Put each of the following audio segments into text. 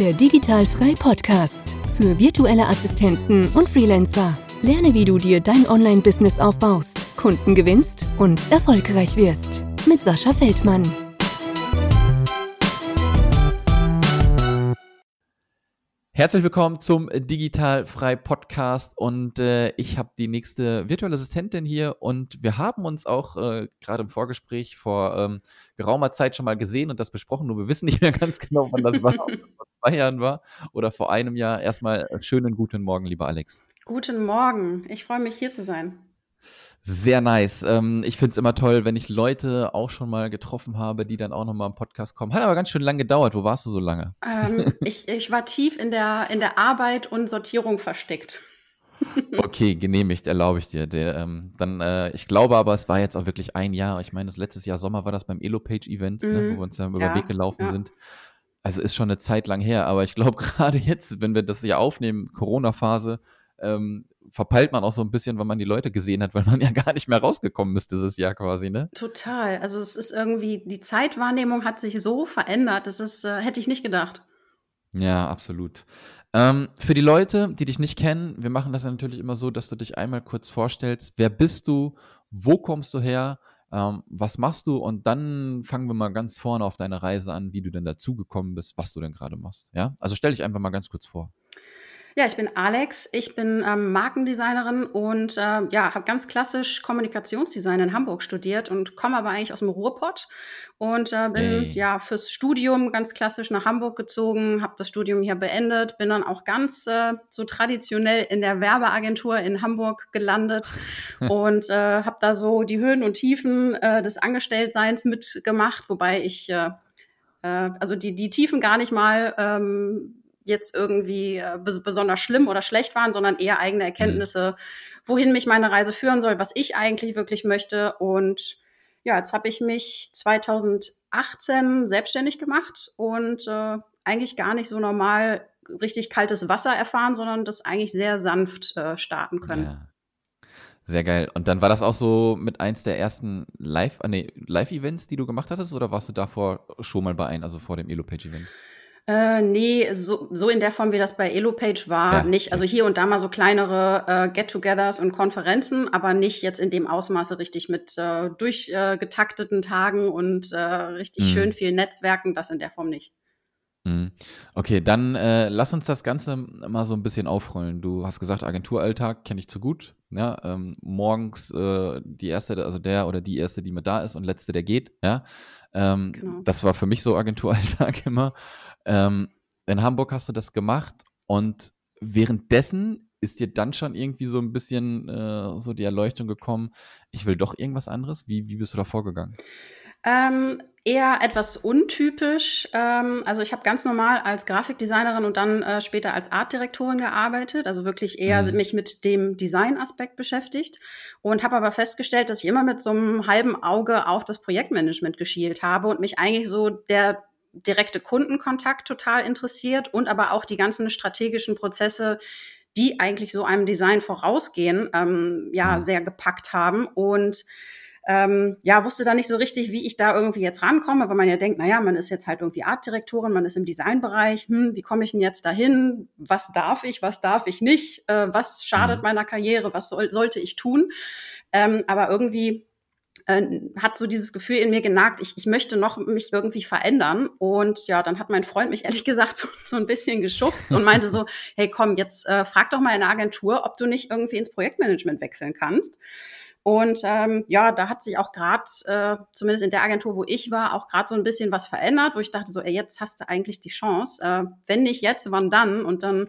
Der Digitalfrei Podcast für virtuelle Assistenten und Freelancer. Lerne, wie du dir dein Online-Business aufbaust, Kunden gewinnst und erfolgreich wirst. Mit Sascha Feldmann. Herzlich willkommen zum Digital Frei Podcast und äh, ich habe die nächste virtuelle Assistentin hier und wir haben uns auch äh, gerade im Vorgespräch vor ähm, geraumer Zeit schon mal gesehen und das besprochen, nur wir wissen nicht mehr ganz genau, wann das war, ob das vor zwei Jahren war oder vor einem Jahr. Erstmal äh, schönen guten Morgen, lieber Alex. Guten Morgen, ich freue mich hier zu sein. Sehr nice. Ähm, ich finde es immer toll, wenn ich Leute auch schon mal getroffen habe, die dann auch nochmal im Podcast kommen. Hat aber ganz schön lange gedauert. Wo warst du so lange? Ähm, ich, ich war tief in der, in der Arbeit und Sortierung versteckt. Okay, genehmigt, erlaube ich dir. Der, ähm, dann, äh, ich glaube aber, es war jetzt auch wirklich ein Jahr. Ich meine, das letztes Jahr Sommer war das beim Elopage-Event, ne, Mhm. wo wir uns dann über Ja, den Weg gelaufen ja. sind. Also ist schon eine Zeit lang her, aber ich glaube, gerade jetzt, wenn wir das ja aufnehmen, Corona-Phase, ähm, verpeilt man auch so ein bisschen, wenn man die Leute gesehen hat, weil man ja gar nicht mehr rausgekommen ist dieses Jahr quasi, ne? Total. Also es ist irgendwie, die Zeitwahrnehmung hat sich so verändert, das ist, äh, hätte ich nicht gedacht. Ja, absolut. Ähm, für die Leute, die dich nicht kennen, wir machen das natürlich immer so, dass du dich einmal kurz vorstellst. Wer bist du? Wo kommst du her? Ähm, was machst du? Und dann fangen wir mal ganz vorne auf deine Reise an, wie du denn dazugekommen bist, was du denn gerade machst. Ja? Also stell dich einfach mal ganz kurz vor. Ja, ich bin Alex, ich bin ähm, Markendesignerin und ähm, ja, habe ganz klassisch Kommunikationsdesign in Hamburg studiert und komme aber eigentlich aus dem Ruhrpott und äh, bin Hey. ja fürs Studium ganz klassisch nach Hamburg gezogen, habe das Studium hier beendet, bin dann auch ganz äh, so traditionell in der Werbeagentur in Hamburg gelandet und äh, habe da so die Höhen und Tiefen äh, des Angestelltseins mitgemacht, wobei ich äh, äh, also die, die Tiefen gar nicht mal ähm, jetzt irgendwie äh, bes besonders schlimm oder schlecht waren, sondern eher eigene Erkenntnisse, wohin mich meine Reise führen soll, was ich eigentlich wirklich möchte. Und ja, jetzt habe ich mich 2018 selbstständig gemacht und äh, eigentlich gar nicht so normal richtig kaltes Wasser erfahren, sondern das eigentlich sehr sanft äh, starten können. Ja. Sehr geil. Und dann war das auch so mit eins der ersten Live, äh, nee, Live-Events, die du gemacht hattest, oder warst du davor schon mal bei einem, also vor dem Elopage-Event? Äh, nee, so, so in der Form, wie das bei Elopage war, Ja, nicht. Also hier und da mal so kleinere äh, Get-togethers und Konferenzen, aber nicht jetzt in dem Ausmaße richtig mit äh, durchgetakteten Tagen und äh, richtig Mhm. schön viel Netzwerken, das in der Form nicht. Mhm. Okay, dann äh, lass uns das Ganze mal so ein bisschen aufrollen. Du hast gesagt, Agenturalltag kenne ich zu gut. Ja, ähm, morgens äh, die erste, also der oder die erste, die mit da ist und letzte, der geht. Ja, ähm, Genau. das war für mich so Agenturalltag immer. Ähm, in Hamburg hast du das gemacht und währenddessen ist dir dann schon irgendwie so ein bisschen äh, so die Erleuchtung gekommen, ich will doch irgendwas anderes. Wie, wie bist du da vorgegangen? Ähm, eher etwas untypisch. Ähm, also ich habe ganz normal als Grafikdesignerin und dann äh, später als Artdirektorin gearbeitet, also wirklich eher Mhm. mich mit dem Designaspekt beschäftigt und habe aber festgestellt, dass ich immer mit so einem halben Auge auf das Projektmanagement geschielt habe und mich eigentlich so der direkte Kundenkontakt total interessiert und aber auch die ganzen strategischen Prozesse, die eigentlich so einem Design vorausgehen, ähm, ja, Mhm. sehr gepackt haben und ähm, ja, wusste da nicht so richtig, wie ich da irgendwie jetzt rankomme, weil man ja denkt, naja, man ist jetzt halt irgendwie Artdirektorin, man ist im Designbereich, hm, wie komme ich denn jetzt dahin? Was darf ich, was darf ich nicht? Äh, was schadet Mhm. meiner Karriere? Was soll, sollte ich tun? Ähm, aber irgendwie hat so dieses Gefühl in mir genagt, ich, ich möchte noch mich irgendwie verändern. Und ja, dann hat mein Freund mich ehrlich gesagt so, so ein bisschen geschubst und meinte so, hey komm, jetzt äh, frag doch mal in der Agentur, ob du nicht irgendwie ins Projektmanagement wechseln kannst. Und ähm, ja, da hat sich auch gerade, äh, zumindest in der Agentur, wo ich war, auch gerade so ein bisschen was verändert, wo ich dachte so, ey, jetzt hast du eigentlich die Chance. Äh, wenn nicht jetzt, wann dann? Und dann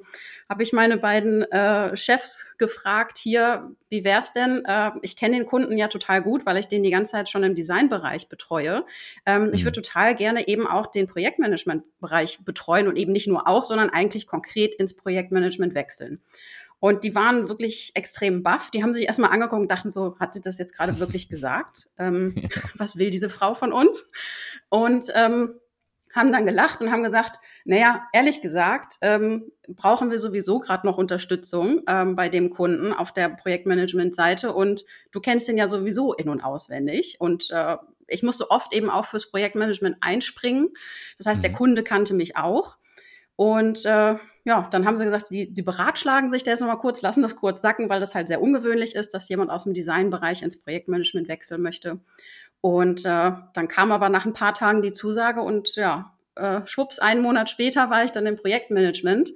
habe ich meine beiden äh, Chefs gefragt, hier, wie wär's denn? Äh, ich kenne den Kunden ja total gut, weil ich den die ganze Zeit schon im Designbereich betreue. Ähm, Ich Mhm. würde total gerne eben auch den Projektmanagement-Bereich betreuen und eben nicht nur auch, sondern eigentlich konkret ins Projektmanagement wechseln. Und die waren wirklich extrem baff. Die haben sich erstmal angeguckt und dachten so, hat sie das jetzt gerade wirklich gesagt? Ähm, was will diese Frau von uns? Und ähm, haben dann gelacht und haben gesagt, naja, ehrlich gesagt, ähm, brauchen wir sowieso gerade noch Unterstützung ähm, bei dem Kunden auf der Projektmanagement-Seite und du kennst den ja sowieso in- und auswendig und äh, ich musste oft eben auch fürs Projektmanagement einspringen. Das heißt, der Mhm. Kunde kannte mich auch. Und äh, ja, dann haben sie gesagt, sie, sie beratschlagen sich da jetzt nochmal kurz, lassen das kurz sacken, weil das halt sehr ungewöhnlich ist, dass jemand aus dem Designbereich ins Projektmanagement wechseln möchte. Und äh, dann kam aber nach ein paar Tagen die Zusage und ja, äh, schwupps, einen Monat später war ich dann im Projektmanagement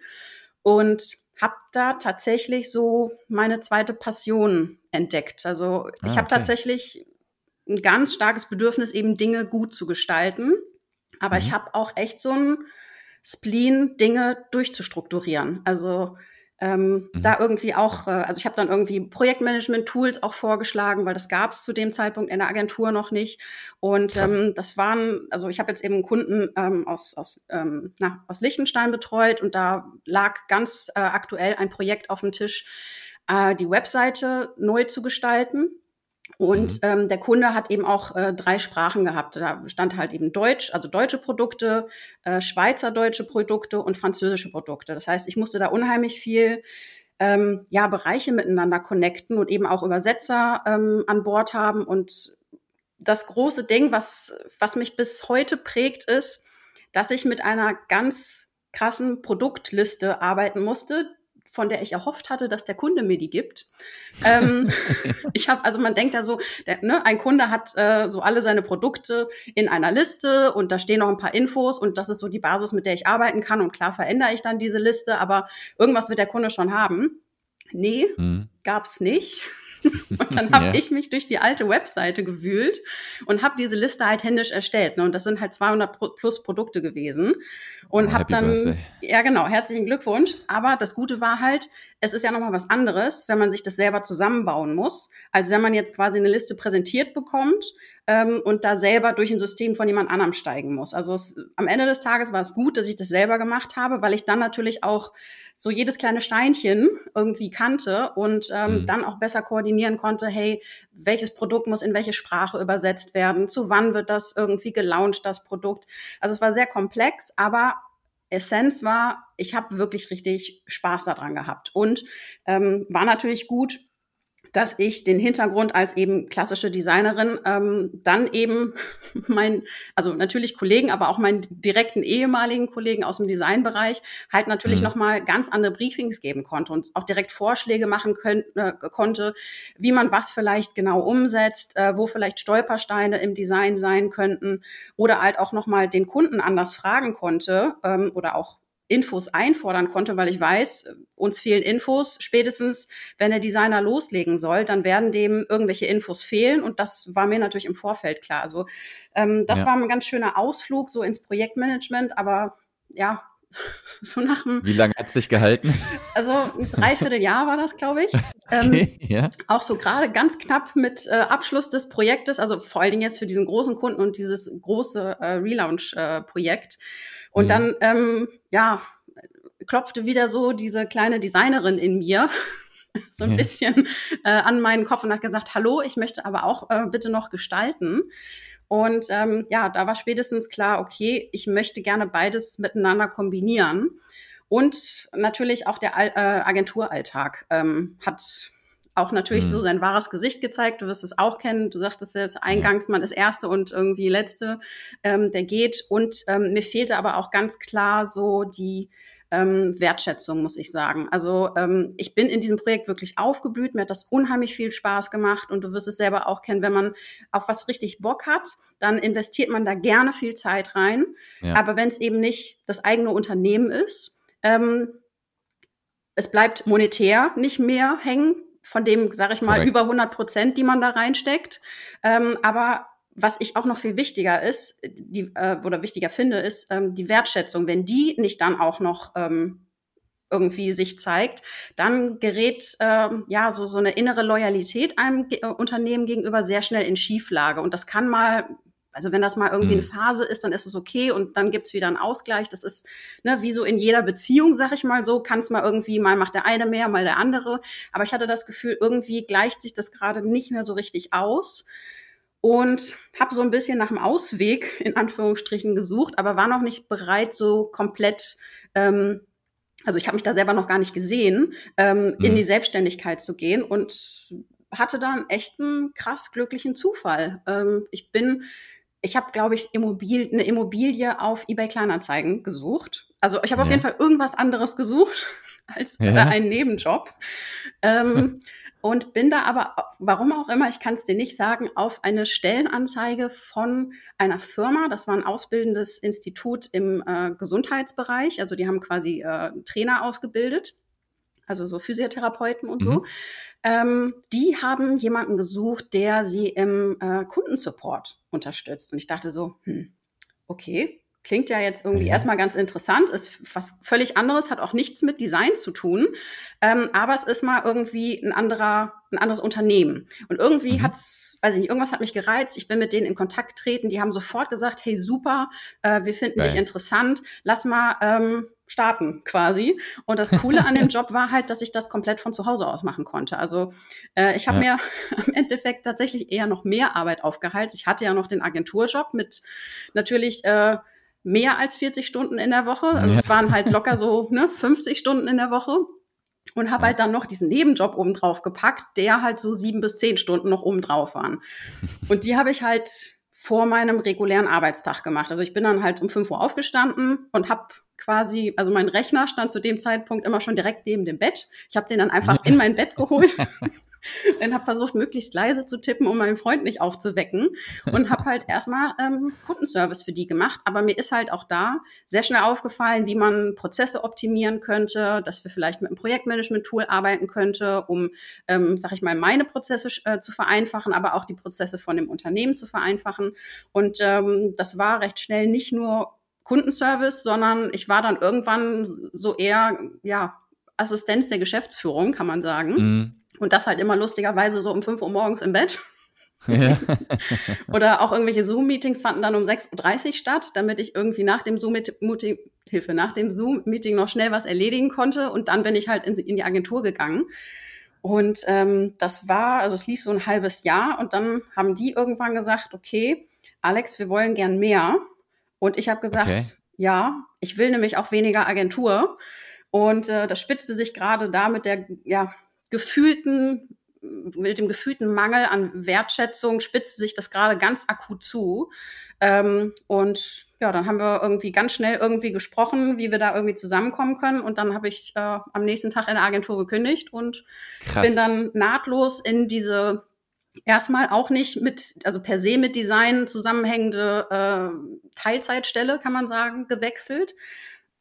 und habe da tatsächlich so meine zweite Passion entdeckt. Also ah, ich habe okay. tatsächlich ein ganz starkes Bedürfnis, eben Dinge gut zu gestalten. Aber mhm. ich habe auch echt so ein Spleen, Dinge durchzustrukturieren. Also ähm, mhm. da irgendwie auch, äh, also ich habe dann irgendwie Projektmanagement-Tools auch vorgeschlagen, weil das gab es zu dem Zeitpunkt in der Agentur noch nicht. Und ähm, das waren, also ich habe jetzt eben einen Kunden ähm, aus, aus, ähm, na, aus Liechtenstein betreut und da lag ganz äh, aktuell ein Projekt auf dem Tisch, äh, die Webseite neu zu gestalten. Und mhm. ähm, der Kunde hat eben auch äh, drei Sprachen gehabt. Da stand halt eben Deutsch, also deutsche Produkte, äh, Schweizerdeutsche Produkte und französische Produkte. Das heißt, ich musste da unheimlich viel ähm, ja, Bereiche miteinander connecten und eben auch Übersetzer ähm, an Bord haben. Und das große Ding, was, was mich bis heute prägt, ist, dass ich mit einer ganz krassen Produktliste arbeiten musste, von der ich erhofft hatte, dass der Kunde mir die gibt. ähm, ich habe, also man denkt ja so, der, ne, ein Kunde hat äh, so alle seine Produkte in einer Liste und da stehen noch ein paar Infos und das ist so die Basis, mit der ich arbeiten kann. Und klar verändere ich dann diese Liste, aber irgendwas wird der Kunde schon haben. Nee, mhm. gab's nicht. Und dann habe ja. ich mich durch die alte Webseite gewühlt und habe diese Liste halt händisch erstellt. Ne? Und das sind halt 200 plus Produkte gewesen. Und oh, habe dann, birthday. ja genau, herzlichen Glückwunsch. Aber das Gute war halt, es ist ja nochmal was anderes, wenn man sich das selber zusammenbauen muss, als wenn man jetzt quasi eine Liste präsentiert bekommt ähm, und da selber durch ein System von jemand anderem steigen muss. Also es, am Ende des Tages war es gut, dass ich das selber gemacht habe, weil ich dann natürlich auch so jedes kleine Steinchen irgendwie kannte und ähm, mhm. dann auch besser koordinieren konnte, hey, welches Produkt muss in welche Sprache übersetzt werden, zu wann wird das irgendwie gelauncht, das Produkt. Also es war sehr komplex, aber Essenz war, ich habe wirklich richtig Spaß daran gehabt und ähm, war natürlich gut, dass ich den Hintergrund als eben klassische Designerin ähm, dann eben mein, also natürlich Kollegen, aber auch meinen direkten ehemaligen Kollegen aus dem Designbereich halt natürlich mhm. nochmal ganz andere Briefings geben konnte und auch direkt Vorschläge machen können, äh, konnte, wie man was vielleicht genau umsetzt, äh, wo vielleicht Stolpersteine im Design sein könnten oder halt auch nochmal den Kunden anders fragen konnte ähm, oder auch Infos einfordern konnte, weil ich weiß, uns fehlen Infos. Spätestens, wenn der Designer loslegen soll, dann werden dem irgendwelche Infos fehlen. Und das war mir natürlich im Vorfeld klar. Also ähm, das ja. war ein ganz schöner Ausflug so ins Projektmanagement, aber ja, so nach dem. Wie lange hat es sich gehalten? Also ein Dreivierteljahr war das, glaube ich. Okay, ähm, ja. Auch so gerade ganz knapp mit äh, Abschluss des Projektes, also vor allen Dingen jetzt für diesen großen Kunden und dieses große äh, Relaunch-Projekt. Äh, und mhm. dann, ähm, ja, klopfte wieder so diese kleine Designerin in mir so ein ja. bisschen äh, an meinen Kopf und hat gesagt, hallo, ich möchte aber auch äh, bitte noch gestalten. Und ähm, ja, da war spätestens klar, okay, ich möchte gerne beides miteinander kombinieren. Und natürlich auch der äh, Agenturalltag ähm, hat auch natürlich mhm. so sein wahres Gesicht gezeigt. Du wirst es auch kennen. Du sagtest jetzt eingangs, man ist Erste und irgendwie Letzte, ähm, der geht. Und ähm, mir fehlte aber auch ganz klar so die ähm, Wertschätzung, muss ich sagen. Also ähm, ich bin in diesem Projekt wirklich aufgeblüht. Mir hat das unheimlich viel Spaß gemacht und du wirst es selber auch kennen, wenn man auf was richtig Bock hat, dann investiert man da gerne viel Zeit rein. Ja. Aber wenn es eben nicht das eigene Unternehmen ist, ähm, es bleibt monetär nicht mehr hängen, von dem, sage ich mal, Korrekt. über 100 Prozent, die man da reinsteckt. Ähm, aber was ich auch noch viel wichtiger ist, die, äh, oder wichtiger finde, ist ähm, die Wertschätzung. Wenn die nicht dann auch noch ähm, irgendwie sich zeigt, dann gerät ähm, ja so so eine innere Loyalität einem äh, Unternehmen gegenüber sehr schnell in Schieflage und das kann mal also wenn das mal irgendwie eine mhm. Phase ist, dann ist es okay und dann gibt's wieder einen Ausgleich. Das ist ne, wie so in jeder Beziehung, sag ich mal so, kann es mal irgendwie, mal macht der eine mehr, mal der andere. Aber ich hatte das Gefühl, irgendwie gleicht sich das gerade nicht mehr so richtig aus und habe so ein bisschen nach dem Ausweg in Anführungsstrichen gesucht, aber war noch nicht bereit, so komplett ähm, also ich habe mich da selber noch gar nicht gesehen, ähm, mhm. in die Selbstständigkeit zu gehen und hatte da einen echten krass glücklichen Zufall. Ähm, ich bin ich habe, glaube ich, Immobil eine Immobilie auf eBay Kleinanzeigen gesucht. Also ich habe Ja. auf jeden Fall irgendwas anderes gesucht als Ja. einen Nebenjob. Ähm, und bin da aber, warum auch immer, ich kann es dir nicht sagen, auf eine Stellenanzeige von einer Firma, das war ein ausbildendes Institut im äh, Gesundheitsbereich, also die haben quasi äh, Trainer ausgebildet, also so Physiotherapeuten und so. Mhm. Ähm, die haben jemanden gesucht, der sie im äh, Kundensupport unterstützt. Und ich dachte so, hm, okay, klingt ja jetzt irgendwie Ja. erstmal ganz interessant, ist was völlig anderes, hat auch nichts mit Design zu tun, ähm, aber es ist mal irgendwie ein anderer, ein anderes Unternehmen. Und irgendwie Mhm. hat's, weiß ich nicht, irgendwas hat mich gereizt. Ich bin mit denen in Kontakt getreten. Die haben sofort gesagt, hey super, äh, wir finden dich Geil. interessant, lass mal ähm, starten quasi. Und das Coole an dem Job war halt, dass ich das komplett von zu Hause aus machen konnte. Also äh, ich habe Ja. mir im Endeffekt tatsächlich eher noch mehr Arbeit aufgehalten. Ich hatte ja noch den Agenturjob mit natürlich äh, mehr als 40 Stunden in der Woche. Also Ja. es waren halt locker so ne, 50 Stunden in der Woche. Und habe Ja. halt dann noch diesen Nebenjob obendrauf gepackt, der halt so sieben bis zehn Stunden noch obendrauf waren. Und die habe ich halt vor meinem regulären Arbeitstag gemacht. Also ich bin dann halt um 5 Uhr aufgestanden und habe quasi, also mein Rechner stand zu dem Zeitpunkt immer schon direkt neben dem Bett. Ich habe den dann einfach in mein Bett geholt und habe versucht, möglichst leise zu tippen, um meinen Freund nicht aufzuwecken und habe halt erstmal ähm, Kundenservice für die gemacht. Aber mir ist halt auch da sehr schnell aufgefallen, wie man Prozesse optimieren könnte, dass wir vielleicht mit einem Projektmanagement-Tool arbeiten könnte, um, ähm, sag ich mal, meine Prozesse äh, zu vereinfachen, aber auch die Prozesse von dem Unternehmen zu vereinfachen. Und ähm, das war recht schnell nicht nur Kundenservice, sondern ich war dann irgendwann so eher, ja, Assistenz der Geschäftsführung, kann man sagen. Mhm. Und das halt immer lustigerweise so um 5 Uhr morgens im Bett. Ja. Oder auch irgendwelche Zoom-Meetings fanden dann um 6.30 Uhr statt, damit ich irgendwie nach dem Zoom-Meeting, Hilfe, nach dem Zoom-Meeting noch schnell was erledigen konnte. Und dann bin ich halt in, in die Agentur gegangen. Und ähm, das war, also es lief so ein halbes Jahr und dann haben die irgendwann gesagt, okay, Alex, wir wollen gern mehr. Und ich habe gesagt, Okay. ja, ich will nämlich auch weniger Agentur. Und äh, das spitzte sich gerade da mit der ja, gefühlten, mit dem gefühlten Mangel an Wertschätzung, spitzte sich das gerade ganz akut zu. Ähm, und ja, dann haben wir irgendwie ganz schnell irgendwie gesprochen, wie wir da irgendwie zusammenkommen können. Und dann habe ich äh, am nächsten Tag in der Agentur gekündigt und Krass. bin dann nahtlos in diese erstmal auch nicht mit, also per se mit Design zusammenhängende äh, Teilzeitstelle, kann man sagen, gewechselt.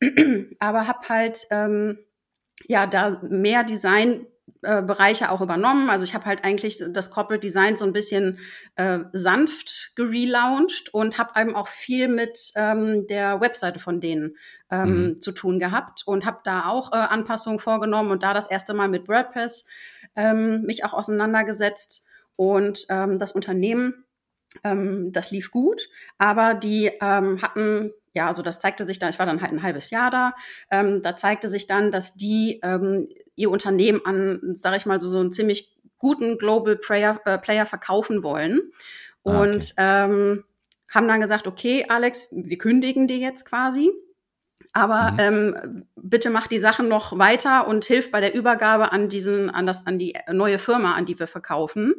Aber habe halt ähm, ja da mehr Design äh, Bereiche auch übernommen. Also ich habe halt eigentlich das Corporate Design so ein bisschen äh, sanft gelauncht und habe eben auch viel mit ähm, der Webseite von denen ähm, Mhm. zu tun gehabt und habe da auch äh, Anpassungen vorgenommen und da das erste Mal mit WordPress ähm, mich auch auseinandergesetzt und ähm, das Unternehmen, ähm, das lief gut, aber die ähm, hatten ja, also das zeigte sich dann, ich war dann halt ein halbes Jahr da, ähm, da zeigte sich dann, dass die ähm, ihr Unternehmen an, sage ich mal, so, so einen ziemlich guten Global Player, äh, Player verkaufen wollen. Ah, okay. Und ähm, haben dann gesagt, okay, Alex, wir kündigen dir jetzt quasi. Aber Mhm. ähm, bitte mach die Sachen noch weiter und hilf bei der Übergabe an diesen, an das, an die neue Firma, an die wir verkaufen.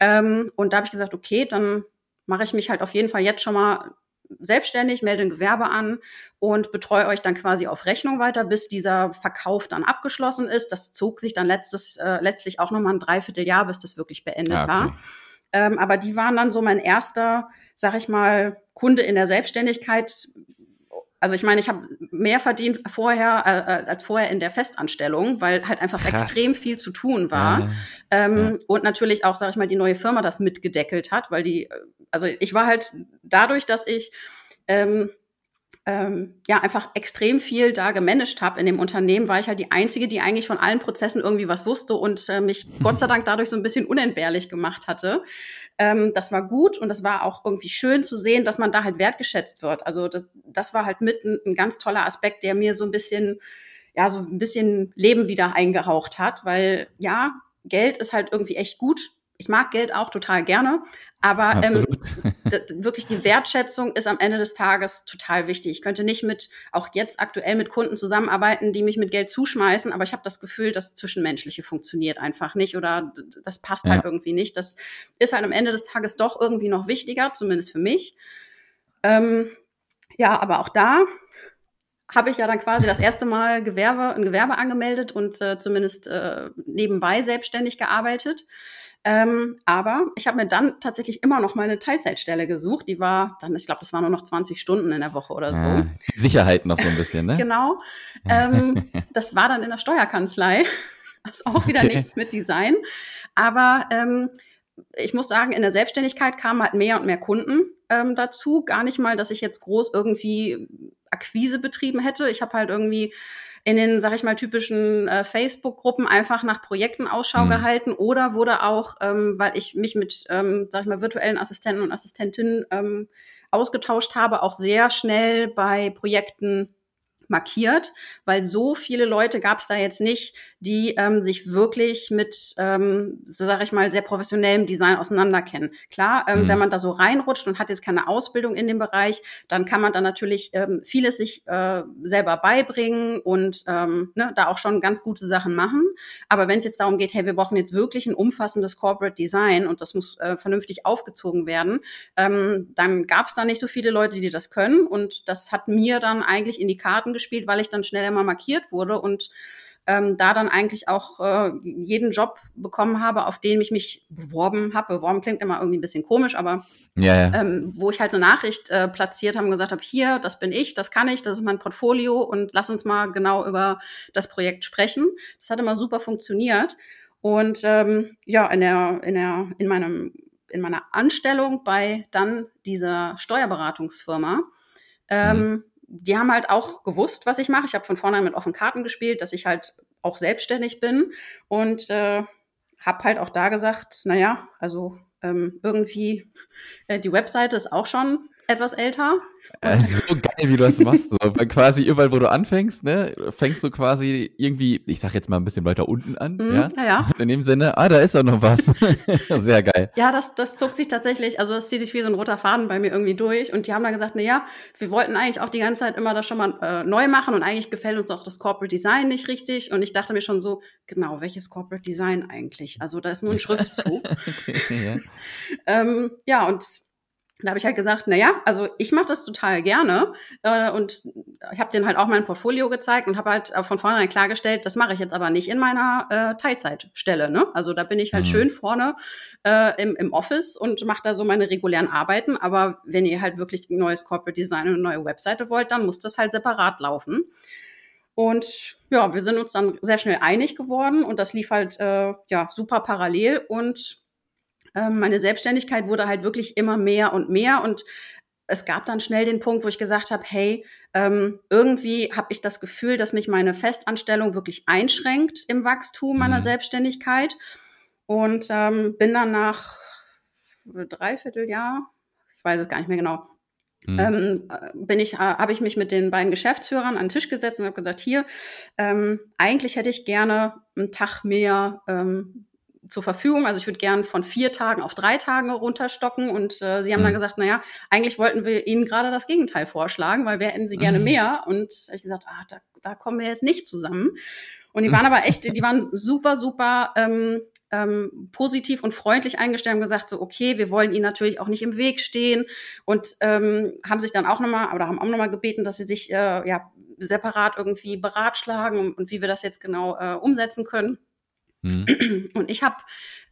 Ähm, und da habe ich gesagt, okay, dann mache ich mich halt auf jeden Fall jetzt schon mal selbstständig, melde ein Gewerbe an und betreue euch dann quasi auf Rechnung weiter, bis dieser Verkauf dann abgeschlossen ist. Das zog sich dann letztes, äh, letztlich auch nochmal ein Dreivierteljahr, bis das wirklich beendet Ah, okay. war. Ähm, aber die waren dann so mein erster, sag ich mal, Kunde in der Selbstständigkeit. Also ich meine, ich habe mehr verdient vorher äh, äh, als vorher in der Festanstellung, weil halt einfach Krass. extrem viel zu tun war. Ja, Ähm, Und natürlich auch, sage ich mal, die neue Firma das mitgedeckelt hat, weil die, äh, also ich war halt dadurch, dass ich ähm, ähm, ja einfach extrem viel da gemanagt habe in dem Unternehmen, war ich halt die Einzige, die eigentlich von allen Prozessen irgendwie was wusste und äh, mich Gott sei Dank dadurch so ein bisschen unentbehrlich gemacht hatte. Ähm, das war gut und das war auch irgendwie schön zu sehen, dass man da halt wertgeschätzt wird. Also das, das war halt mit ein, ein ganz toller Aspekt, der mir so ein bisschen, ja, so ein bisschen Leben wieder eingehaucht hat, weil ja, Geld ist halt irgendwie echt gut ich mag Geld auch total gerne, aber ähm, wirklich die Wertschätzung ist am Ende des Tages total wichtig. Ich könnte nicht mit, auch jetzt aktuell mit Kunden zusammenarbeiten, die mich mit Geld zuschmeißen, aber ich habe das Gefühl, das Zwischenmenschliche funktioniert einfach nicht oder das passt ja. halt irgendwie nicht. Das ist halt am Ende des Tages doch irgendwie noch wichtiger, zumindest für mich. Ähm, ja, aber auch da habe ich ja dann quasi das erste Mal Gewerbe, ein Gewerbe angemeldet und äh, zumindest äh, nebenbei selbstständig gearbeitet. Ähm, aber ich habe mir dann tatsächlich immer noch meine Teilzeitstelle gesucht. Die war dann, ich glaube, das waren nur noch 20 Stunden in der Woche oder so. Ja, Sicherheit noch so ein bisschen, ne? genau. Ähm, das war dann in der Steuerkanzlei. Das ist auch wieder okay. nichts mit Design. Aber ähm, ich muss sagen, in der Selbstständigkeit kamen halt mehr und mehr Kunden ähm, dazu. Gar nicht mal, dass ich jetzt groß irgendwie Akquise betrieben hätte. Ich habe halt irgendwie in den, sag ich mal, typischen äh, Facebook-Gruppen einfach nach Projekten Ausschau mhm. gehalten oder wurde auch, ähm, weil ich mich mit, ähm, sag ich mal, virtuellen Assistenten und Assistentinnen ähm, ausgetauscht habe, auch sehr schnell bei Projekten markiert, weil so viele Leute gab es da jetzt nicht, die ähm, sich wirklich mit, ähm, so sage ich mal, sehr professionellem Design auseinanderkennen. Klar, ähm, mhm. wenn man da so reinrutscht und hat jetzt keine Ausbildung in dem Bereich, dann kann man da natürlich ähm, vieles sich äh, selber beibringen und ähm, ne, da auch schon ganz gute Sachen machen. Aber wenn es jetzt darum geht, hey, wir brauchen jetzt wirklich ein umfassendes Corporate Design und das muss äh, vernünftig aufgezogen werden, ähm, dann gab es da nicht so viele Leute, die das können und das hat mir dann eigentlich in die Karten gespielt, weil ich dann schnell immer markiert wurde und ähm, da dann eigentlich auch äh, jeden Job bekommen habe, auf den ich mich beworben habe. Beworben klingt immer irgendwie ein bisschen komisch, aber ja, ja. Ähm, wo ich halt eine Nachricht äh, platziert habe und gesagt habe, hier, das bin ich, das kann ich, das ist mein Portfolio und lass uns mal genau über das Projekt sprechen. Das hat immer super funktioniert. Und ähm, ja, in der, in der, in meinem, in meiner Anstellung bei dann dieser Steuerberatungsfirma ähm, mhm die haben halt auch gewusst, was ich mache. Ich habe von vornherein mit offenen Karten gespielt, dass ich halt auch selbstständig bin und äh, habe halt auch da gesagt, naja, also ähm, irgendwie äh, die Webseite ist auch schon etwas älter. Äh, so geil, wie du das machst. So. quasi überall, wo du anfängst, ne, fängst du quasi irgendwie, ich sag jetzt mal ein bisschen weiter unten an. Mm, ja? ja, ja. In dem Sinne, ah, da ist doch noch was. Sehr geil. Ja, das, das zog sich tatsächlich, also das zieht sich wie so ein roter Faden bei mir irgendwie durch. Und die haben dann gesagt, na ja, wir wollten eigentlich auch die ganze Zeit immer das schon mal äh, neu machen und eigentlich gefällt uns auch das Corporate Design nicht richtig. Und ich dachte mir schon so, genau, welches Corporate Design eigentlich? Also da ist nur ein Schriftzug. okay, ja. ähm, ja, und da habe ich halt gesagt, na ja, also ich mache das total gerne äh, und ich habe denen halt auch mein Portfolio gezeigt und habe halt von vornherein klargestellt, das mache ich jetzt aber nicht in meiner äh, Teilzeitstelle. Ne? Also da bin ich halt mhm. schön vorne äh, im, im Office und mache da so meine regulären Arbeiten. Aber wenn ihr halt wirklich ein neues Corporate Design und eine neue Webseite wollt, dann muss das halt separat laufen. Und ja, wir sind uns dann sehr schnell einig geworden und das lief halt äh, ja super parallel und meine Selbstständigkeit wurde halt wirklich immer mehr und mehr und es gab dann schnell den Punkt, wo ich gesagt habe, hey, ähm, irgendwie habe ich das Gefühl, dass mich meine Festanstellung wirklich einschränkt im Wachstum meiner mhm. Selbstständigkeit und ähm, bin dann nach dreiviertel Jahr, ich weiß es gar nicht mehr genau, Mhm. Ähm, bin ich, äh, habe ich mich mit den beiden Geschäftsführern an den Tisch gesetzt und habe gesagt, hier, ähm, eigentlich hätte ich gerne einen Tag mehr ähm, zur Verfügung. Also ich würde gern von vier Tagen auf drei Tage runterstocken. Und äh, sie haben mhm. dann gesagt, naja, eigentlich wollten wir Ihnen gerade das Gegenteil vorschlagen, weil wir hätten Sie gerne mehr. Und ich gesagt, ah, da, da kommen wir jetzt nicht zusammen. Und die waren aber echt, die waren super, super ähm, ähm, positiv und freundlich eingestellt und gesagt, so, okay, wir wollen Ihnen natürlich auch nicht im Weg stehen und ähm, haben sich dann auch nochmal, oder haben auch nochmal gebeten, dass sie sich äh, ja separat irgendwie beratschlagen und, und wie wir das jetzt genau äh, umsetzen können. Mhm. Und ich habe,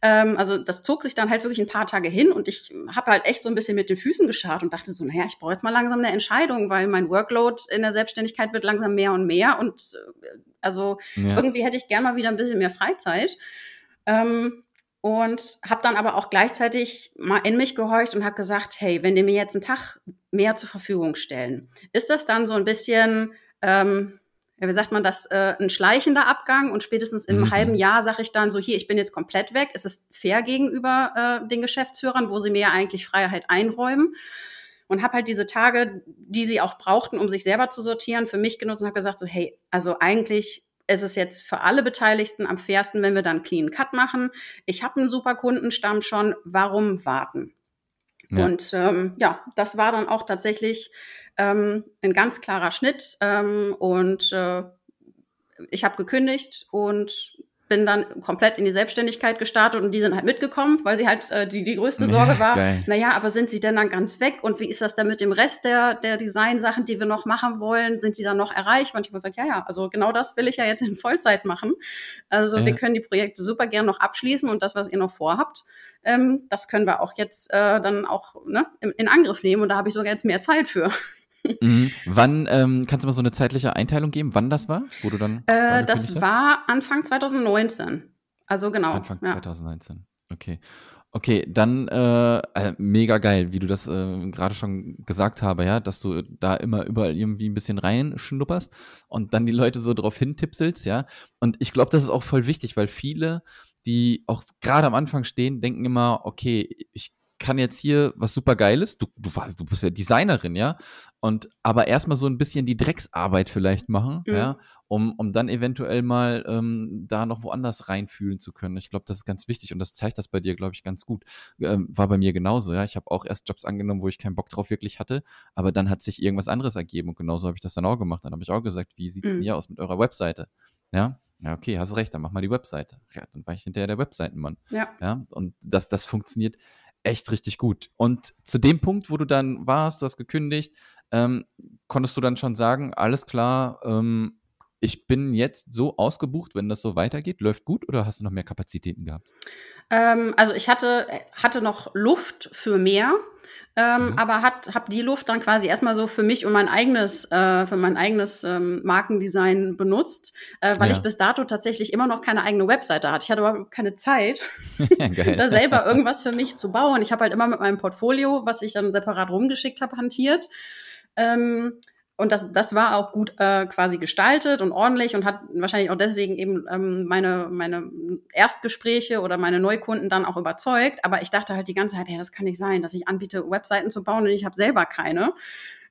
ähm, also das zog sich dann halt wirklich ein paar Tage hin und ich habe halt echt so ein bisschen mit den Füßen geschart und dachte so, naja, ich brauche jetzt mal langsam eine Entscheidung, weil mein Workload in der Selbstständigkeit wird langsam mehr und mehr und äh, also ja. irgendwie hätte ich gern mal wieder ein bisschen mehr Freizeit. Ähm, und habe dann aber auch gleichzeitig mal in mich gehorcht und habe gesagt, hey, wenn die mir jetzt einen Tag mehr zur Verfügung stellen, ist das dann so ein bisschen ähm, ja, wie sagt man das, äh, ein schleichender Abgang und spätestens einem mhm. halben Jahr sage ich dann so, hier, ich bin jetzt komplett weg. Es ist fair gegenüber äh, den Geschäftsführern, wo sie mir ja eigentlich Freiheit einräumen. Und habe halt diese Tage, die sie auch brauchten, um sich selber zu sortieren, für mich genutzt und habe gesagt so, hey, also eigentlich ist es jetzt für alle Beteiligten am fairsten, wenn wir dann Clean Cut machen. Ich habe einen super Kundenstamm schon, warum warten? Ja. Und ähm, ja, das war dann auch tatsächlich ähm, ein ganz klarer Schnitt. Ähm, und äh, ich habe gekündigt und bin dann komplett in die Selbstständigkeit gestartet und die sind halt mitgekommen, weil sie halt äh, die, die größte Sorge war. Geil. Naja, aber sind sie denn dann ganz weg? Und wie ist das dann mit dem Rest der, der Design-Sachen, die wir noch machen wollen? Sind sie dann noch erreichbar? Und ich habe gesagt, ja, ja, also genau das will ich ja jetzt in Vollzeit machen. Also ja. wir können die Projekte super gern noch abschließen und das, was ihr noch vorhabt, ähm, das können wir auch jetzt äh, dann auch ne, in, in Angriff nehmen. Und da habe ich sogar jetzt mehr Zeit für. Mhm. Wann ähm, kannst du mal so eine zeitliche Einteilung geben, wann das war, wo du dann? Äh, das hast? war Anfang 2019. Also genau. Anfang ja. 2019. Okay. Okay, dann äh, äh, mega geil, wie du das äh, gerade schon gesagt habe, ja, dass du da immer überall irgendwie ein bisschen reinschnupperst und dann die Leute so drauf hintipselst, ja. Und ich glaube, das ist auch voll wichtig, weil viele, die auch gerade am Anfang stehen, denken immer, okay, ich kann jetzt hier was super Geiles, du, du, warst, du bist ja Designerin, ja, und aber erstmal so ein bisschen die Drecksarbeit vielleicht machen, mhm. ja, um, um dann eventuell mal ähm, da noch woanders reinfühlen zu können. Ich glaube, das ist ganz wichtig und das zeigt das bei dir, glaube ich, ganz gut. Ähm, war bei mir genauso, ja. Ich habe auch erst Jobs angenommen, wo ich keinen Bock drauf wirklich hatte, aber dann hat sich irgendwas anderes ergeben und genauso habe ich das dann auch gemacht. Dann habe ich auch gesagt, wie sieht es mhm. denn hier aus mit eurer Webseite? Ja, ja, okay, hast recht, dann mach mal die Webseite. Ja, dann war ich hinterher der Webseitenmann. Ja. ja und das, das funktioniert echt richtig gut. Und zu dem Punkt, wo du dann warst, du hast gekündigt, ähm, konntest du dann schon sagen, alles klar, ähm, ich bin jetzt so ausgebucht, wenn das so weitergeht, läuft gut oder hast du noch mehr Kapazitäten gehabt? Ähm, also ich hatte, hatte noch Luft für mehr, ähm, mhm. aber habe die Luft dann quasi erstmal so für mich und mein eigenes, äh, für mein eigenes ähm, Markendesign benutzt, äh, weil ja. ich bis dato tatsächlich immer noch keine eigene Webseite hatte. Ich hatte überhaupt keine Zeit, da selber irgendwas für mich zu bauen. Ich habe halt immer mit meinem Portfolio, was ich dann separat rumgeschickt habe, hantiert. Ähm, und das, das war auch gut äh, quasi gestaltet und ordentlich und hat wahrscheinlich auch deswegen eben ähm, meine, meine Erstgespräche oder meine Neukunden dann auch überzeugt. Aber ich dachte halt die ganze Zeit, hey, das kann nicht sein, dass ich anbiete, Webseiten zu bauen und ich habe selber keine.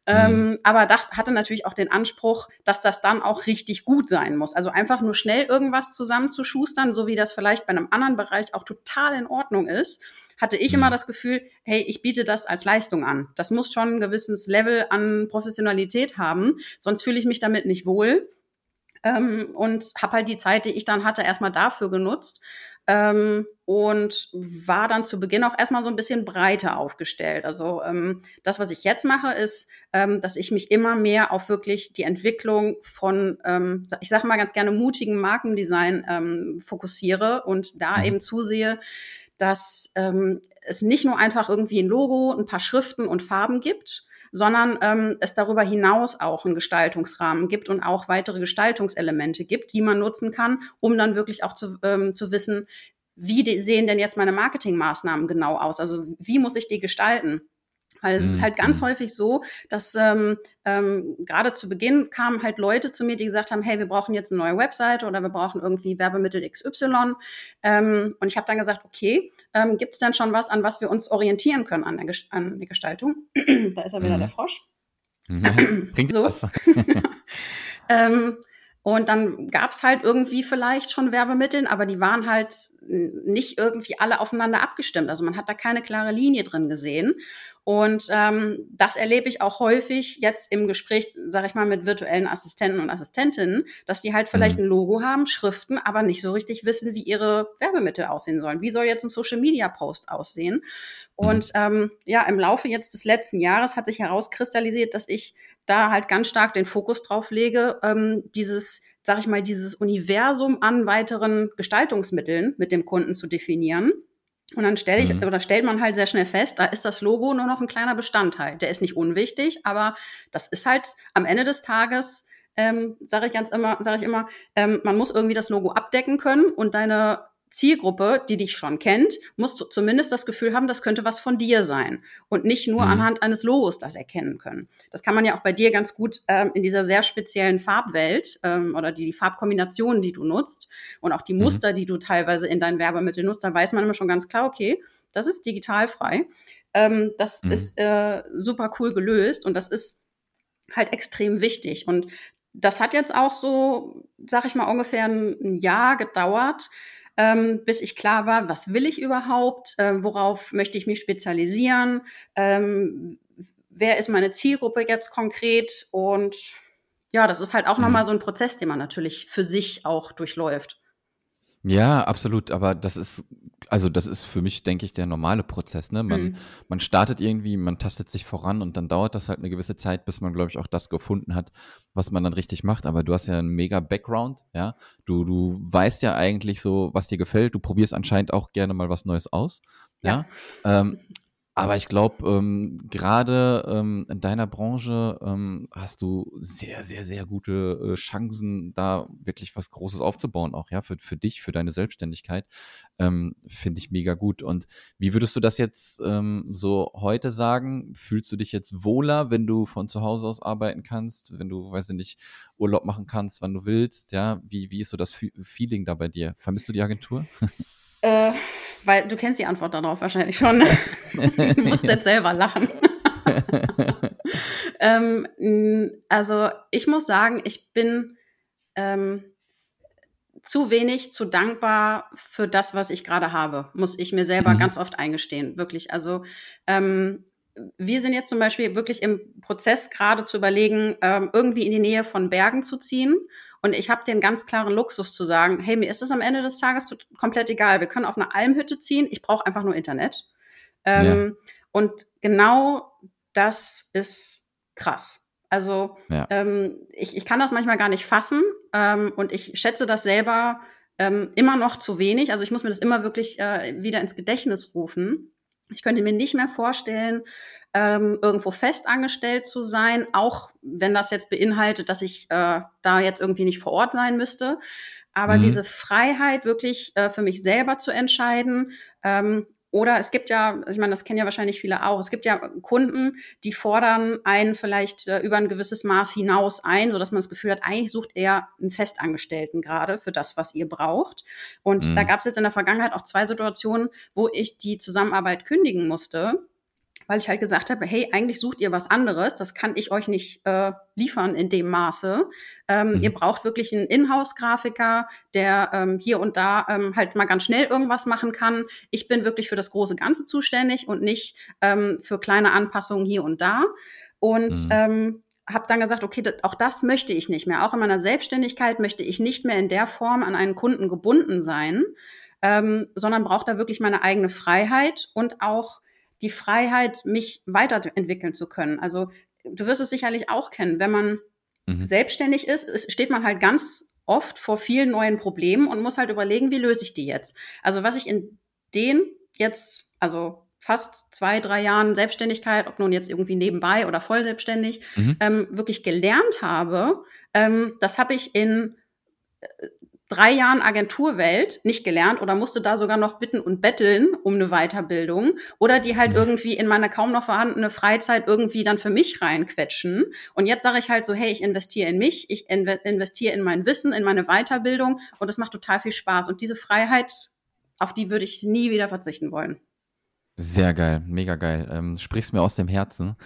Ähm, mhm. aber dacht, hatte natürlich auch den Anspruch, dass das dann auch richtig gut sein muss. Also einfach nur schnell irgendwas zusammenzuschustern, so wie das vielleicht bei einem anderen Bereich auch total in Ordnung ist, hatte ich immer mhm. das Gefühl, hey, ich biete das als Leistung an. Das muss schon ein gewisses Level an Professionalität haben, sonst fühle ich mich damit nicht wohl. Ähm, und habe halt die Zeit, die ich dann hatte, erstmal dafür genutzt. Ähm, und war dann zu Beginn auch erstmal so ein bisschen breiter aufgestellt. Also ähm, das, was ich jetzt mache, ist, ähm, dass ich mich immer mehr auf wirklich die Entwicklung von, ähm, ich sage mal ganz gerne, mutigen Markendesign ähm, fokussiere und da mhm. eben zusehe, dass ähm, es nicht nur einfach irgendwie ein Logo, ein paar Schriften und Farben gibt, sondern ähm, es darüber hinaus auch einen Gestaltungsrahmen gibt und auch weitere Gestaltungselemente gibt, die man nutzen kann, um dann wirklich auch zu, ähm, zu wissen, wie sehen denn jetzt meine Marketingmaßnahmen genau aus? Also wie muss ich die gestalten? Weil es ist mhm, halt ganz mhm. häufig so, dass ähm, ähm, gerade zu Beginn kamen halt Leute zu mir, die gesagt haben, hey, wir brauchen jetzt eine neue Webseite oder wir brauchen irgendwie Werbemittel XY. Ähm, und ich habe dann gesagt, okay, ähm, gibt es denn schon was, an was wir uns orientieren können an der, an der Gestaltung? da ist er wieder, mhm. der Frosch. Ja, bringt so. ähm, und dann gab es halt irgendwie vielleicht schon Werbemittel, aber die waren halt nicht irgendwie alle aufeinander abgestimmt. Also man hat da keine klare Linie drin gesehen. Und ähm, das erlebe ich auch häufig jetzt im Gespräch, sage ich mal, mit virtuellen Assistenten und Assistentinnen, dass die halt vielleicht mhm. ein Logo haben, Schriften, aber nicht so richtig wissen, wie ihre Werbemittel aussehen sollen. Wie soll jetzt ein Social-Media-Post aussehen? Und mhm. ähm, ja, im Laufe jetzt des letzten Jahres hat sich herauskristallisiert, dass ich da halt ganz stark den Fokus drauf lege, ähm, dieses, sag ich mal, dieses Universum an weiteren Gestaltungsmitteln mit dem Kunden zu definieren. Und dann stelle ich, mhm. oder stellt man halt sehr schnell fest, da ist das Logo nur noch ein kleiner Bestandteil. Der ist nicht unwichtig, aber das ist halt am Ende des Tages, ähm, sage ich ganz immer, sage ich immer, ähm, man muss irgendwie das Logo abdecken können und deine Zielgruppe, die dich schon kennt, musst du zumindest das Gefühl haben, das könnte was von dir sein und nicht nur mhm. anhand eines Logos das erkennen können. Das kann man ja auch bei dir ganz gut ähm, in dieser sehr speziellen Farbwelt ähm, oder die, die Farbkombinationen, die du nutzt und auch die mhm. Muster, die du teilweise in deinen Werbemitteln nutzt, da weiß man immer schon ganz klar, okay, das ist digital frei. Ähm, das mhm. ist äh, super cool gelöst und das ist halt extrem wichtig. Und das hat jetzt auch so, sag ich mal, ungefähr ein Jahr gedauert, ähm, bis ich klar war, was will ich überhaupt, äh, worauf möchte ich mich spezialisieren, ähm, wer ist meine Zielgruppe jetzt konkret und ja, das ist halt auch mhm. nochmal so ein Prozess, den man natürlich für sich auch durchläuft. Ja, absolut. Aber das ist, also das ist für mich, denke ich, der normale Prozess. Ne? Man, mhm. man startet irgendwie, man tastet sich voran und dann dauert das halt eine gewisse Zeit, bis man, glaube ich, auch das gefunden hat, was man dann richtig macht. Aber du hast ja einen mega Background, ja. Du, du weißt ja eigentlich so, was dir gefällt. Du probierst anscheinend auch gerne mal was Neues aus. Ja. ja? Ähm, aber ich glaube, ähm, gerade ähm, in deiner Branche ähm, hast du sehr, sehr, sehr gute äh, Chancen, da wirklich was Großes aufzubauen, auch ja, für, für dich, für deine Selbstständigkeit. Ähm, Finde ich mega gut. Und wie würdest du das jetzt ähm, so heute sagen? Fühlst du dich jetzt wohler, wenn du von zu Hause aus arbeiten kannst, wenn du, weiß ich nicht, Urlaub machen kannst, wann du willst? Ja, wie, wie ist so das Feeling da bei dir? Vermisst du die Agentur? Äh, weil du kennst die Antwort darauf wahrscheinlich schon. du musst jetzt selber lachen. ähm, also ich muss sagen, ich bin ähm, zu wenig, zu dankbar für das, was ich gerade habe, muss ich mir selber mhm. ganz oft eingestehen. Wirklich. Also ähm, wir sind jetzt zum Beispiel wirklich im Prozess gerade zu überlegen, ähm, irgendwie in die Nähe von Bergen zu ziehen und ich habe den ganz klaren Luxus zu sagen, hey, mir ist es am Ende des Tages komplett egal. Wir können auf eine Almhütte ziehen. Ich brauche einfach nur Internet. Ähm, ja. Und genau das ist krass. Also ja. ähm, ich, ich kann das manchmal gar nicht fassen ähm, und ich schätze das selber ähm, immer noch zu wenig. Also ich muss mir das immer wirklich äh, wieder ins Gedächtnis rufen. Ich könnte mir nicht mehr vorstellen, ähm, irgendwo festangestellt zu sein, auch wenn das jetzt beinhaltet, dass ich äh, da jetzt irgendwie nicht vor Ort sein müsste. Aber mhm. diese Freiheit, wirklich äh, für mich selber zu entscheiden, ähm, oder es gibt ja, ich meine, das kennen ja wahrscheinlich viele auch, es gibt ja Kunden, die fordern einen vielleicht äh, über ein gewisses Maß hinaus ein, sodass man das Gefühl hat, eigentlich sucht er einen Festangestellten gerade für das, was ihr braucht. Und mhm. da gab es jetzt in der Vergangenheit auch zwei Situationen, wo ich die Zusammenarbeit kündigen musste, weil ich halt gesagt habe, hey, eigentlich sucht ihr was anderes, das kann ich euch nicht äh, liefern in dem Maße. Ähm, mhm. Ihr braucht wirklich einen Inhouse-Grafiker, der ähm, hier und da ähm, halt mal ganz schnell irgendwas machen kann. Ich bin wirklich für das große Ganze zuständig und nicht ähm, für kleine Anpassungen hier und da. Und mhm. ähm, habe dann gesagt, okay, auch das möchte ich nicht mehr. Auch in meiner Selbstständigkeit möchte ich nicht mehr in der Form an einen Kunden gebunden sein, ähm, sondern brauche da wirklich meine eigene Freiheit und auch die Freiheit, mich weiterentwickeln zu können. Also du wirst es sicherlich auch kennen, wenn man mhm. selbstständig ist, steht man halt ganz oft vor vielen neuen Problemen und muss halt überlegen, wie löse ich die jetzt. Also was ich in den jetzt, also fast zwei, drei Jahren Selbstständigkeit, ob nun jetzt irgendwie nebenbei oder voll selbstständig, mhm. ähm, wirklich gelernt habe, ähm, das habe ich in äh, drei Jahren Agenturwelt nicht gelernt oder musste da sogar noch bitten und betteln um eine Weiterbildung oder die halt irgendwie in meine kaum noch vorhandene Freizeit irgendwie dann für mich reinquetschen. Und jetzt sage ich halt so, hey, ich investiere in mich, ich investiere in mein Wissen, in meine Weiterbildung und das macht total viel Spaß. Und diese Freiheit, auf die würde ich nie wieder verzichten wollen. Sehr geil, mega geil. Ähm, sprichst mir aus dem Herzen.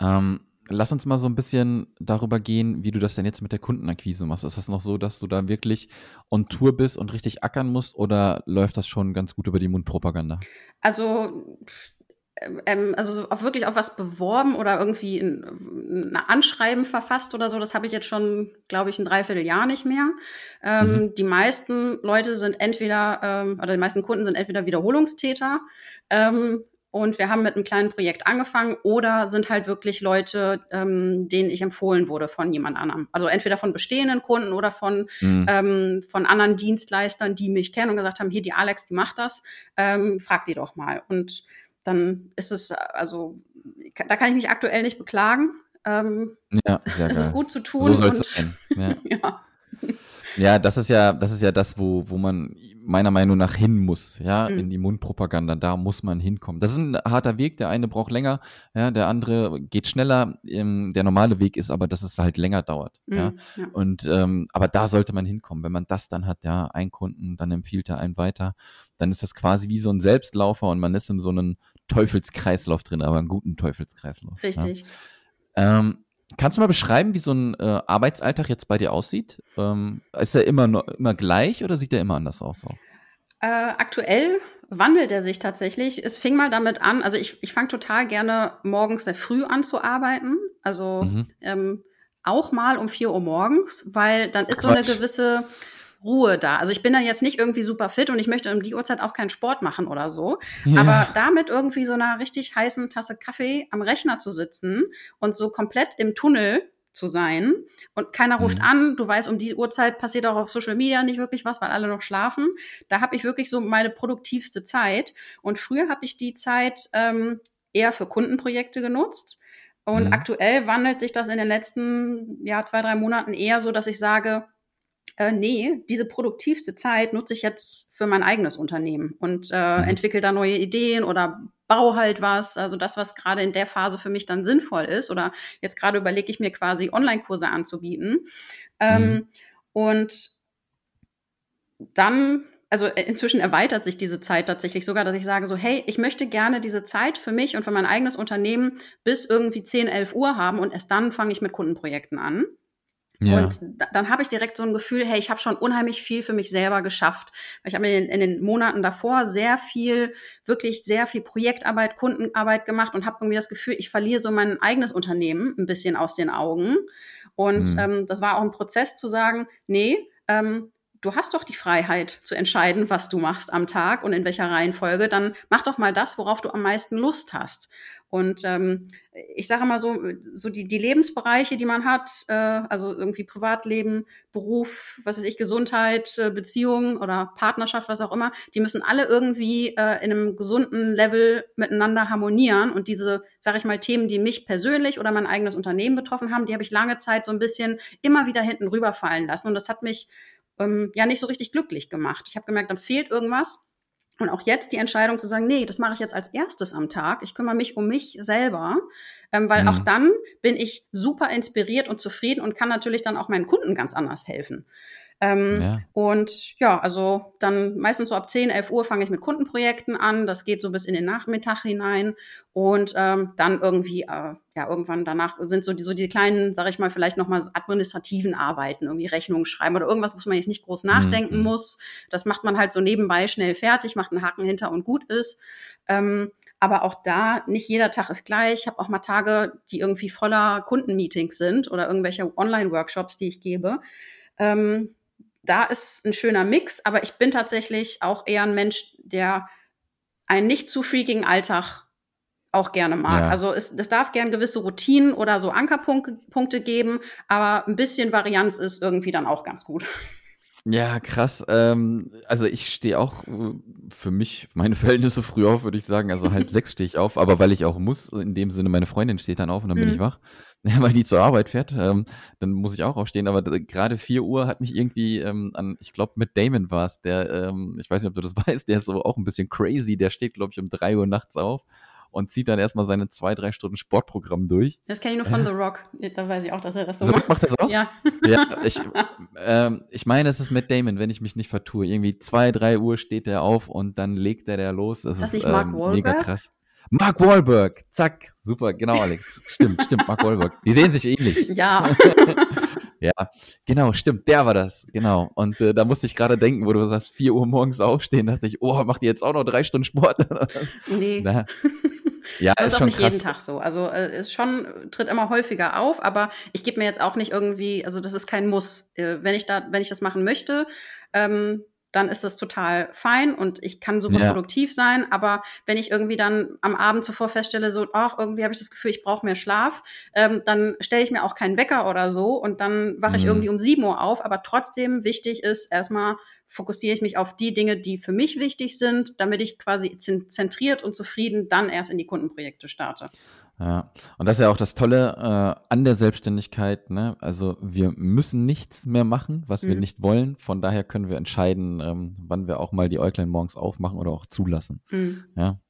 Ähm, lass uns mal so ein bisschen darüber gehen, wie du das denn jetzt mit der Kundenakquise machst. Ist das noch so, dass du da wirklich on Tour bist und richtig ackern musst oder läuft das schon ganz gut über die Mundpropaganda? Also ähm, also auch wirklich auf was beworben oder irgendwie ein, ein Anschreiben verfasst oder so, das habe ich jetzt schon, glaube ich, ein Dreivierteljahr nicht mehr. Ähm, mhm. Die meisten Leute sind entweder, ähm, oder die meisten Kunden sind entweder Wiederholungstäter ähm, und wir haben mit einem kleinen Projekt angefangen oder sind halt wirklich Leute, ähm, denen ich empfohlen wurde von jemand anderem. Also entweder von bestehenden Kunden oder von, mhm. ähm, von anderen Dienstleistern, die mich kennen und gesagt haben, hier die Alex, die macht das, ähm, frag die doch mal. Und dann ist es, also da kann ich mich aktuell nicht beklagen. Ähm, ja, sehr es geil. ist gut zu tun. So soll es sein. Ja. ja. Ja, das ist ja, das ist ja das, wo, wo man meiner Meinung nach hin muss, ja, mhm. in die Mundpropaganda. Da muss man hinkommen. Das ist ein harter Weg. Der eine braucht länger, ja, der andere geht schneller. Ähm, der normale Weg ist aber, dass es halt länger dauert. Mhm, ja. ja. Und ähm, aber da sollte man hinkommen. Wenn man das dann hat, ja, ein Kunden, dann empfiehlt er einen weiter, dann ist das quasi wie so ein Selbstlaufer und man ist in so einem Teufelskreislauf drin, aber einen guten Teufelskreislauf. Richtig. Ja. Ähm, kannst du mal beschreiben, wie so ein äh, Arbeitsalltag jetzt bei dir aussieht? Ähm, ist er immer, noch, immer gleich oder sieht er immer anders aus? Auch? Äh, aktuell wandelt er sich tatsächlich. Es fing mal damit an, also ich, ich fange total gerne morgens sehr früh an zu arbeiten. Also mhm. ähm, auch mal um 4 Uhr morgens, weil dann ist Quatsch. so eine gewisse Ruhe da. Also ich bin dann jetzt nicht irgendwie super fit und ich möchte um die Uhrzeit auch keinen Sport machen oder so. Ja. Aber damit irgendwie so einer richtig heißen Tasse Kaffee am Rechner zu sitzen und so komplett im Tunnel zu sein und keiner ruft mhm. an, du weißt, um die Uhrzeit passiert auch auf Social Media nicht wirklich was, weil alle noch schlafen. Da habe ich wirklich so meine produktivste Zeit und früher habe ich die Zeit ähm, eher für Kundenprojekte genutzt. Und mhm. aktuell wandelt sich das in den letzten ja, zwei, drei Monaten eher so, dass ich sage, äh, nee, diese produktivste Zeit nutze ich jetzt für mein eigenes Unternehmen und äh, mhm. entwickle da neue Ideen oder baue halt was. Also das, was gerade in der Phase für mich dann sinnvoll ist. Oder jetzt gerade überlege ich mir quasi Online-Kurse anzubieten. Ähm, mhm. Und dann also äh, inzwischen erweitert sich diese Zeit tatsächlich sogar, dass ich sage so, hey, ich möchte gerne diese Zeit für mich und für mein eigenes Unternehmen bis irgendwie 10, 11 Uhr haben und erst dann fange ich mit Kundenprojekten an. Ja. Und dann habe ich direkt so ein Gefühl, hey, ich habe schon unheimlich viel für mich selber geschafft. Ich habe in, in, den Monaten davor sehr viel, wirklich sehr viel Projektarbeit, Kundenarbeit gemacht und habe irgendwie das Gefühl, ich verliere so mein eigenes Unternehmen ein bisschen aus den Augen. Und mhm. ähm, das war auch ein Prozess zu sagen, nee, ähm, du hast doch die Freiheit zu entscheiden, was du machst am Tag und in welcher Reihenfolge, dann mach doch mal das, worauf du am meisten Lust hast. Und ähm, ich sage mal so, so die, die Lebensbereiche, die man hat, äh, also irgendwie Privatleben, Beruf, was weiß ich, Gesundheit, äh, Beziehung oder Partnerschaft, was auch immer, die müssen alle irgendwie äh, in einem gesunden Level miteinander harmonieren. Und diese, sage ich mal, Themen, die mich persönlich oder mein eigenes Unternehmen betroffen haben, die habe ich lange Zeit so ein bisschen immer wieder hinten rüberfallen lassen. Und das hat mich ähm, ja nicht so richtig glücklich gemacht. Ich habe gemerkt, dann fehlt irgendwas. Und auch jetzt die Entscheidung zu sagen, nee, das mache ich jetzt als erstes am Tag. Ich kümmere mich um mich selber, ähm, weil mhm. auch dann bin ich super inspiriert und zufrieden und kann natürlich dann auch meinen Kunden ganz anders helfen. Ähm, ja. Und ja, also dann meistens so ab 10, 11 Uhr fange ich mit Kundenprojekten an. Das geht so bis in den Nachmittag hinein. Und ähm, dann irgendwie, äh, ja, irgendwann danach sind so die, so die kleinen, sag ich mal, vielleicht nochmal so administrativen Arbeiten, irgendwie Rechnungen schreiben oder irgendwas, wo man jetzt nicht groß nachdenken mhm. muss. Das macht man halt so nebenbei schnell fertig, macht einen Haken hinter und gut ist. Ähm, aber auch da, nicht jeder Tag ist gleich. Ich habe auch mal Tage, die irgendwie voller Kundenmeetings sind oder irgendwelche Online-Workshops, die ich gebe. Ähm, da ist ein schöner Mix, aber ich bin tatsächlich auch eher ein Mensch, der einen nicht zu freakigen Alltag auch gerne mag. Ja. Also es, es darf gern gewisse Routinen oder so Ankerpunkte geben, aber ein bisschen Varianz ist irgendwie dann auch ganz gut. Ja, krass. Ähm, also ich stehe auch äh, für mich, meine Verhältnisse früh auf, würde ich sagen. Also halb sechs stehe ich auf, aber weil ich auch muss, in dem Sinne, meine Freundin steht dann auf und dann mhm. bin ich mhm. wach. Ja, weil die zur Arbeit fährt, ähm, dann muss ich auch aufstehen. Aber gerade vier Uhr hat mich irgendwie ähm, an, ich glaube, mit Damon war es, der, ähm, ich weiß nicht, ob du das weißt, der ist so auch ein bisschen crazy. Der steht, glaube ich, um drei Uhr nachts auf und zieht dann erstmal seine zwei, drei Stunden Sportprogramm durch. Das kenne ich nur von äh. The Rock. Da weiß ich auch, dass er das so The macht. macht das auch? Ja. Ja, ich, ähm, ich meine, es ist mit Damon, wenn ich mich nicht vertue. Irgendwie zwei, drei Uhr steht er auf und dann legt er der los. Das ist, das ist nicht ähm, Mark mega krass. Mark Wahlberg, zack, super, genau, Alex. Stimmt, stimmt, Mark Wahlberg. Die sehen sich ähnlich. Ja. ja, genau, stimmt, der war das, genau. Und äh, da musste ich gerade denken, wo du sagst, 4 Uhr morgens aufstehen, dachte ich, oh, macht ihr jetzt auch noch drei Stunden Sport? nee. Na, ja, das ist, ist auch nicht krass. jeden Tag so. Also äh, ist schon, tritt immer häufiger auf, aber ich gebe mir jetzt auch nicht irgendwie, also das ist kein Muss. Äh, wenn ich da, wenn ich das machen möchte, ähm, dann ist das total fein und ich kann super ja. produktiv sein. Aber wenn ich irgendwie dann am Abend zuvor feststelle, so, ach, irgendwie habe ich das Gefühl, ich brauche mehr Schlaf, ähm, dann stelle ich mir auch keinen Wecker oder so und dann wache ich mhm. irgendwie um sieben Uhr auf. Aber trotzdem wichtig ist erstmal fokussiere ich mich auf die Dinge, die für mich wichtig sind, damit ich quasi zentriert und zufrieden dann erst in die Kundenprojekte starte. Ja, und das ist ja auch das Tolle äh, an der Selbstständigkeit. Ne? Also wir müssen nichts mehr machen, was mhm. wir nicht wollen. Von daher können wir entscheiden, ähm, wann wir auch mal die Äuglein morgens aufmachen oder auch zulassen. Mhm. Ja.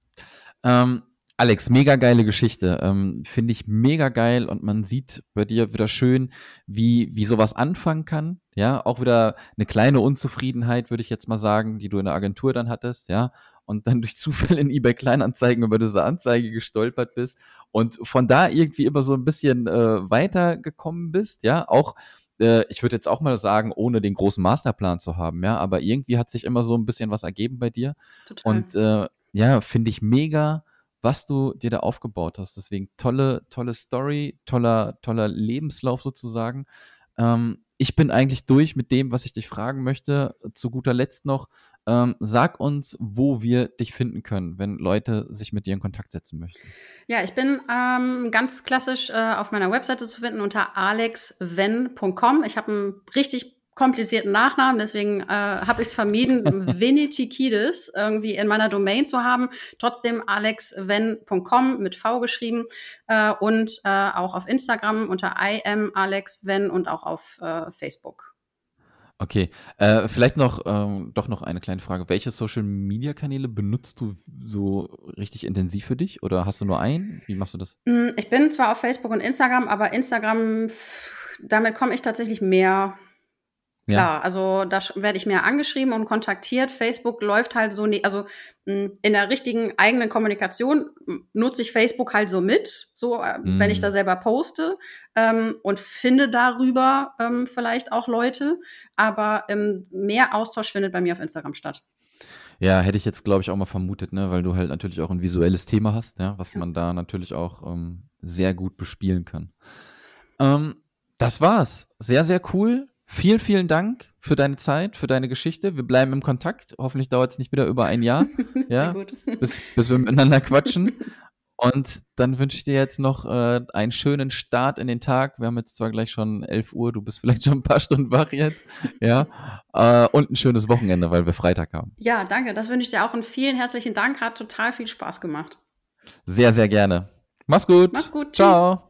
Ähm, Alex, mega geile Geschichte. Ähm, Finde ich mega geil und man sieht bei dir wieder schön, wie, wie sowas anfangen kann. Ja, auch wieder eine kleine Unzufriedenheit, würde ich jetzt mal sagen, die du in der Agentur dann hattest. Ja, und dann durch Zufall in eBay Kleinanzeigen über diese Anzeige gestolpert bist und von da irgendwie immer so ein bisschen äh, weitergekommen bist, ja, auch äh, ich würde jetzt auch mal sagen, ohne den großen Masterplan zu haben, ja, aber irgendwie hat sich immer so ein bisschen was ergeben bei dir. Total. Und äh, ja, finde ich mega, was du dir da aufgebaut hast. Deswegen tolle, tolle Story, toller, toller Lebenslauf sozusagen. Ähm, ich bin eigentlich durch mit dem, was ich dich fragen möchte. Zu guter Letzt noch, ähm, sag uns, wo wir dich finden können, wenn Leute sich mit dir in Kontakt setzen möchten. Ja, ich bin ähm, ganz klassisch äh, auf meiner Webseite zu finden unter alexven.com. Ich habe einen richtig komplizierten Nachnamen, deswegen äh, habe ich es vermieden, Vinitikidis irgendwie in meiner Domain zu haben. Trotzdem alexven.com mit V geschrieben äh, und äh, auch auf Instagram unter imalexven und auch auf äh, Facebook. Okay, äh, vielleicht noch ähm, doch noch eine kleine Frage. Welche Social Media Kanäle benutzt du so richtig intensiv für dich oder hast du nur einen? Wie machst du das? Hm, ich bin zwar auf Facebook und Instagram, aber Instagram, damit komme ich tatsächlich mehr Klar, ja. also da werde ich mehr angeschrieben und kontaktiert. Facebook läuft halt so, nie, also hm, in der richtigen eigenen Kommunikation nutze ich Facebook halt so mit, so mm. wenn ich da mhm. selber poste ähm, und finde darüber ähm, vielleicht auch Leute, aber ähm, mehr Austausch findet bei mir auf Instagram statt. Ja, hätte ich jetzt, glaube ich, auch mal vermutet, ne, weil du halt natürlich auch ein visuelles Thema hast, ja, was man da natürlich auch ähm, sehr gut bespielen kann. Ähm, das war's. Sehr, sehr cool. Vielen, vielen Dank für deine Zeit, für deine Geschichte. Wir bleiben im Kontakt. Hoffentlich dauert es nicht wieder über ein Jahr. ja, bis, bis, wir miteinander quatschen. Und dann wünsche ich dir jetzt noch äh, einen schönen Start in den Tag. Wir haben jetzt zwar gleich schon 11 Uhr, du bist vielleicht schon ein paar Stunden wach jetzt. Ja. Äh, und ein schönes Wochenende, weil wir Freitag haben. Ja, danke. Das wünsche ich dir auch und vielen herzlichen Dank. Hat total viel Spaß gemacht. Sehr, sehr gerne. Mach's gut. Mach's gut. Ciao.